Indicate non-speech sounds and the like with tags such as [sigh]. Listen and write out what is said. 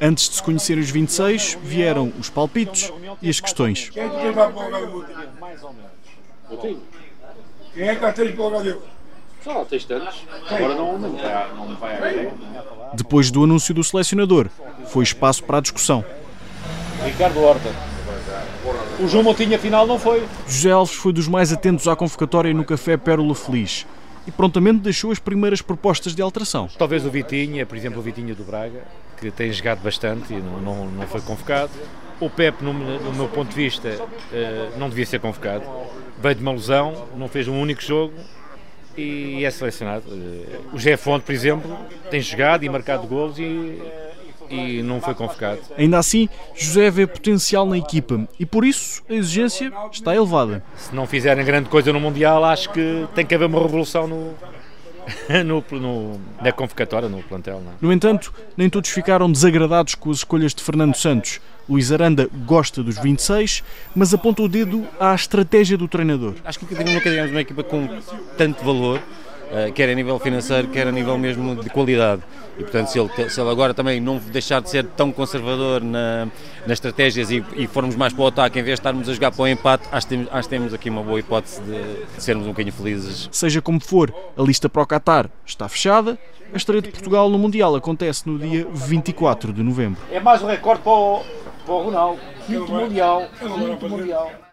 Antes de se conhecerem os 26, vieram os palpites e as questões. Quem que tem para Portugal? Mais ou menos. Eu tenho. Quem é que tem Portugal? Só tens tantos. Agora não, não, vai, não me vai à ideia. Depois do anúncio do selecionador, foi espaço para a discussão. Ricardo Horta. O João Moutinho afinal não foi. José Alves foi dos mais atentos à convocatória no Café Pérola Feliz e prontamente deixou as primeiras propostas de alteração. Talvez o Vitinha, por exemplo, o Vitinha do Braga, que tem jogado bastante e não, não, não foi convocado. O Pepe, no, no, meu ponto de vista, eh, não devia ser convocado. Veio de uma lesão, não fez um único jogo e é selecionado. Eh, o Jé Fonte, por exemplo, tem jogado e marcado golos e e não foi convocado. Ainda assim, José vê potencial na equipa e por isso a exigência está elevada. Se não fizerem grande coisa no Mundial, acho que tem que haver uma revolução no, [laughs] no, no, na convocatória, no plantel. Não. É? No entanto, nem todos ficaram desagradados com as escolhas de Fernando Santos. Luís Aranda gosta dos 26, mas aponta o dedo à estratégia do treinador. Acho que nunca tivemos uma equipa com tanto valor quer a nível financeiro, quer a nível mesmo de qualidade. E portanto, se ele, se ele agora também não deixar de ser tão conservador na, nas estratégias e, e formos mais para o ataque em vez de estarmos a jogar para o empate, acho que temos, acho que temos aqui uma boa hipótese de, de sermos um bocadinho felizes. Seja como for, a lista para o Qatar está fechada. A estreia de Portugal no Mundial acontece no dia 24 de novembro. É mais um recorde para o, para o Ronaldo. Quinto Mundial. Quinto Mundial.